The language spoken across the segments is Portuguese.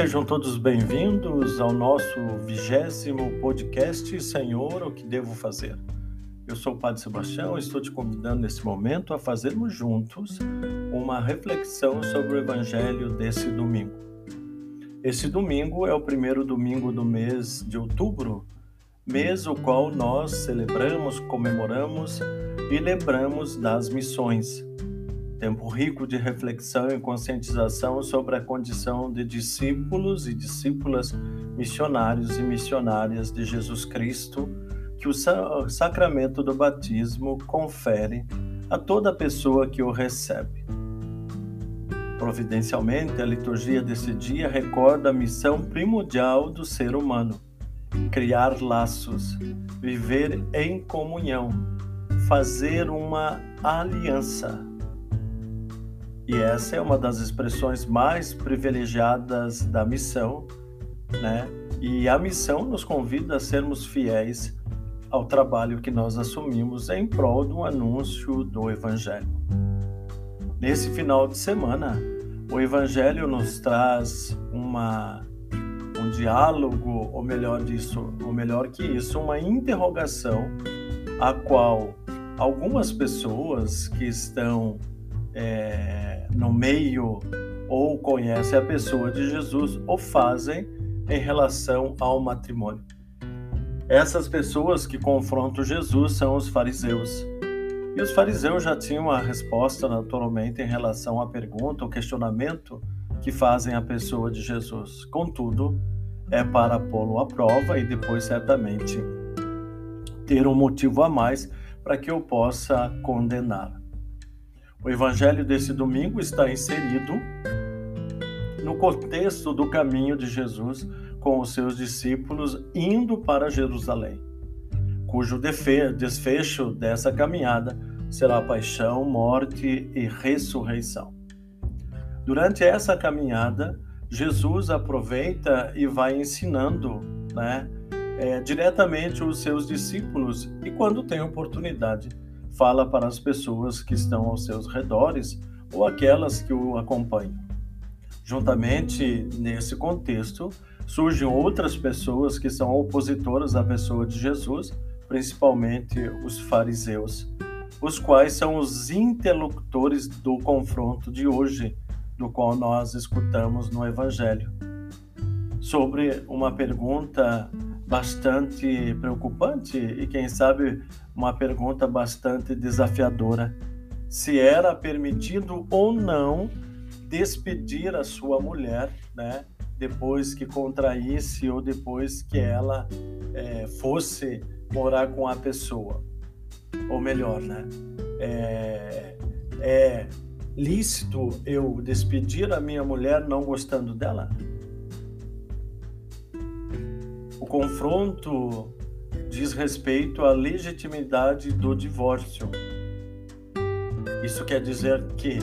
Sejam todos bem-vindos ao nosso vigésimo podcast Senhor, o que devo fazer? Eu sou o Padre Sebastião e estou te convidando nesse momento a fazermos juntos uma reflexão sobre o Evangelho desse domingo. Esse domingo é o primeiro domingo do mês de outubro, mês o qual nós celebramos, comemoramos e lembramos das missões tempo rico de reflexão e conscientização sobre a condição de discípulos e discípulas missionários e missionárias de Jesus Cristo, que o sacramento do batismo confere a toda pessoa que o recebe. Providencialmente, a liturgia desse dia recorda a missão primordial do ser humano: criar laços, viver em comunhão, fazer uma aliança e essa é uma das expressões mais privilegiadas da missão, né? E a missão nos convida a sermos fiéis ao trabalho que nós assumimos em prol do anúncio do Evangelho. Nesse final de semana, o Evangelho nos traz uma um diálogo, ou melhor disso, ou melhor que isso, uma interrogação a qual algumas pessoas que estão é, no meio ou conhecem a pessoa de Jesus ou fazem em relação ao matrimônio. Essas pessoas que confrontam Jesus são os fariseus. E os fariseus já tinham a resposta naturalmente em relação à pergunta, ou questionamento que fazem a pessoa de Jesus. Contudo, é para pô-lo à prova e depois certamente ter um motivo a mais para que eu possa condenar. O evangelho desse domingo está inserido no contexto do caminho de Jesus com os seus discípulos indo para Jerusalém, cujo desfecho dessa caminhada será paixão, morte e ressurreição. Durante essa caminhada, Jesus aproveita e vai ensinando né, é, diretamente os seus discípulos e, quando tem oportunidade, fala para as pessoas que estão aos seus redores ou aquelas que o acompanham. Juntamente nesse contexto, surgem outras pessoas que são opositoras à pessoa de Jesus, principalmente os fariseus, os quais são os interlocutores do confronto de hoje, do qual nós escutamos no Evangelho. Sobre uma pergunta bastante preocupante e, quem sabe, uma pergunta bastante desafiadora: se era permitido ou não despedir a sua mulher, né? Depois que contraísse ou depois que ela é, fosse morar com a pessoa. Ou melhor, né? É, é lícito eu despedir a minha mulher não gostando dela? Confronto diz respeito à legitimidade do divórcio. Isso quer dizer que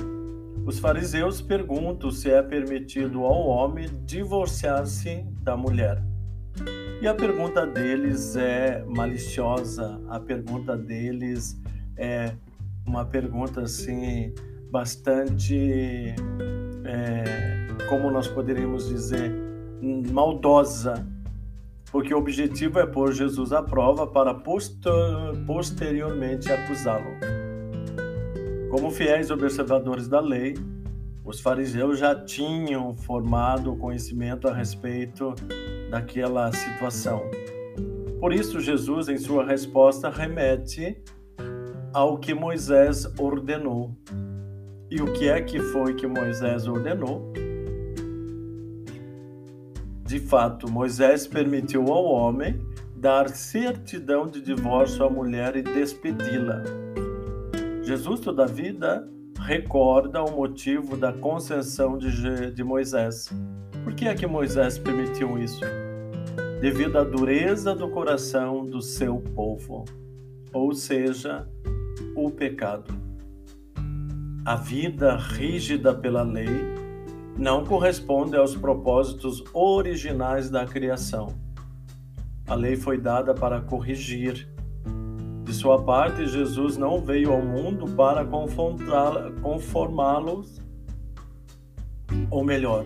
os fariseus perguntam se é permitido ao homem divorciar-se da mulher. E a pergunta deles é maliciosa, a pergunta deles é uma pergunta assim bastante, é, como nós poderíamos dizer, maldosa, porque o objetivo é pôr Jesus à prova para posteriormente acusá-lo. Como fiéis observadores da lei, os fariseus já tinham formado conhecimento a respeito daquela situação. Por isso, Jesus, em sua resposta, remete ao que Moisés ordenou. E o que é que foi que Moisés ordenou? De fato, Moisés permitiu ao homem dar certidão de divórcio à mulher e despedi-la. Jesus, toda a vida, recorda o motivo da concessão de, de Moisés. Por que é que Moisés permitiu isso? Devido à dureza do coração do seu povo, ou seja, o pecado. A vida rígida pela lei não corresponde aos propósitos originais da criação. A lei foi dada para corrigir. De sua parte, Jesus não veio ao mundo para conformá-los, ou melhor,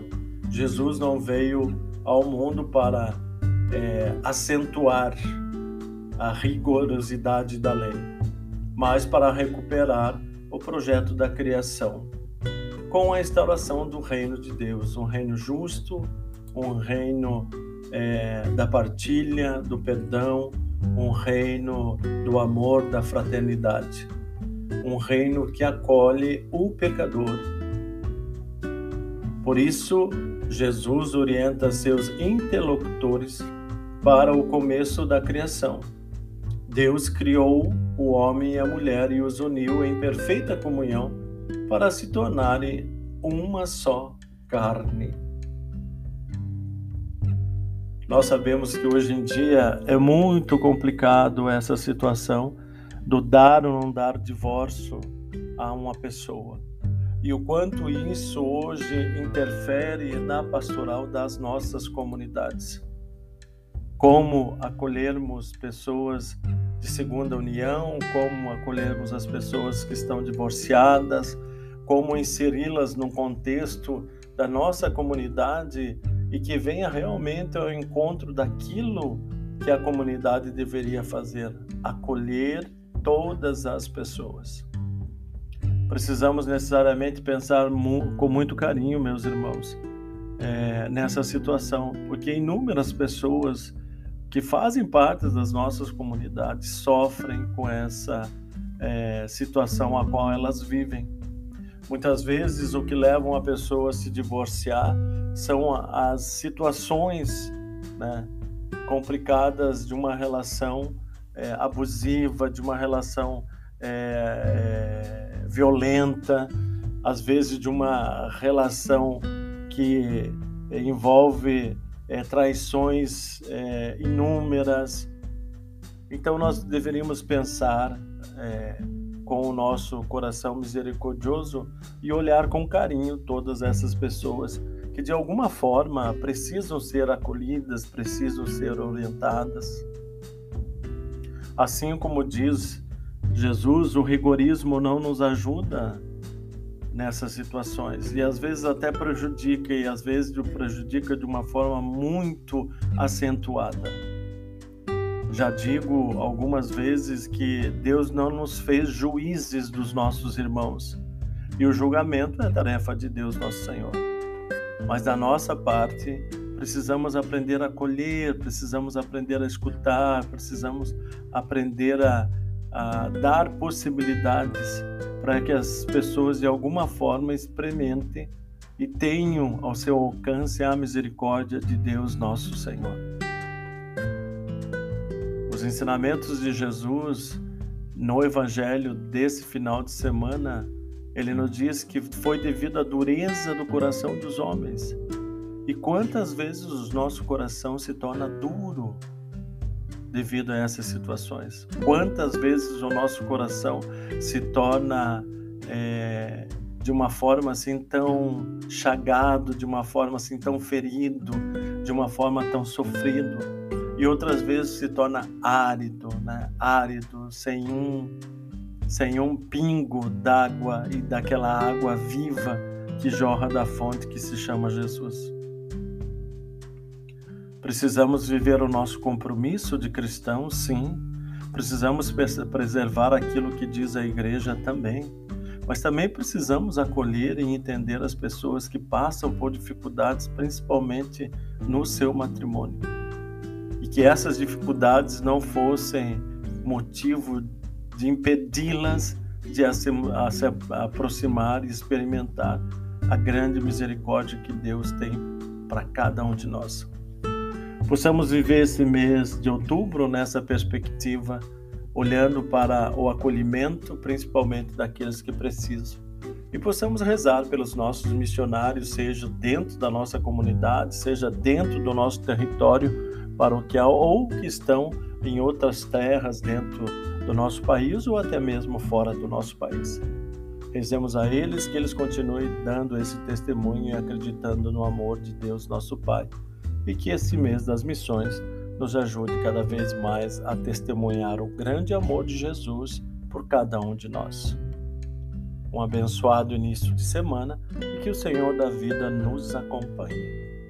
Jesus não veio ao mundo para é, acentuar a rigorosidade da lei, mas para recuperar o projeto da criação, com a instauração do reino de Deus, um reino justo, um reino é, da partilha, do perdão, um reino do amor, da fraternidade, um reino que acolhe o pecador. Por isso, Jesus orienta seus interlocutores para o começo da criação. Deus criou o homem e a mulher e os uniu em perfeita comunhão para se tornarem uma só carne. Nós sabemos que hoje em dia é muito complicado essa situação do dar ou não dar divórcio a uma pessoa. E o quanto isso hoje interfere na pastoral das nossas comunidades. Como acolhermos pessoas de segunda união, como acolhermos as pessoas que estão divorciadas, como inseri-las num contexto da nossa comunidade e que venha realmente ao encontro daquilo que a comunidade deveria fazer, acolher todas as pessoas. Precisamos necessariamente pensar mu com muito carinho, meus irmãos, é, nessa situação, porque inúmeras pessoas que fazem parte das nossas comunidades sofrem com essa é, situação a qual elas vivem. Muitas vezes o que leva uma pessoa a se divorciar são as situações né, complicadas de uma relação é, abusiva, de uma relação é, violenta, às vezes de uma relação que envolve é, traições é, inúmeras. Então nós deveríamos pensar é, com o nosso coração misericordioso e olhar com carinho todas essas pessoas que de alguma forma precisam ser acolhidas, precisam ser orientadas. Assim como diz Jesus, o rigorismo não nos ajuda nessas situações e às vezes até prejudica e às vezes prejudica de uma forma muito acentuada. Já digo algumas vezes que Deus não nos fez juízes dos nossos irmãos e o julgamento é tarefa de Deus, nosso Senhor. Mas da nossa parte, precisamos aprender a acolher, precisamos aprender a escutar, precisamos aprender a, a dar possibilidades para que as pessoas de alguma forma experimentem e tenham ao seu alcance a misericórdia de Deus, nosso Senhor. Os ensinamentos de Jesus no Evangelho desse final de semana, ele nos diz que foi devido à dureza do coração dos homens. E quantas vezes o nosso coração se torna duro devido a essas situações? Quantas vezes o nosso coração se torna é, de uma forma assim tão chagado, de uma forma assim tão ferido, de uma forma tão sofrido? e outras vezes se torna árido, né? árido, sem um, sem um pingo d'água e daquela água viva que jorra da fonte que se chama Jesus. Precisamos viver o nosso compromisso de cristão, sim. Precisamos preservar aquilo que diz a igreja também. Mas também precisamos acolher e entender as pessoas que passam por dificuldades, principalmente no seu matrimônio que essas dificuldades não fossem motivo de impedi-las de se, se aproximar e experimentar a grande misericórdia que Deus tem para cada um de nós. Possamos viver esse mês de outubro nessa perspectiva, olhando para o acolhimento, principalmente daqueles que precisam. E possamos rezar pelos nossos missionários, seja dentro da nossa comunidade, seja dentro do nosso território, paroquial ou que estão em outras terras dentro do nosso país ou até mesmo fora do nosso país. Rezemos a eles que eles continuem dando esse testemunho e acreditando no amor de Deus, nosso Pai, e que esse mês das missões nos ajude cada vez mais a testemunhar o grande amor de Jesus por cada um de nós. Um abençoado início de semana e que o Senhor da vida nos acompanhe.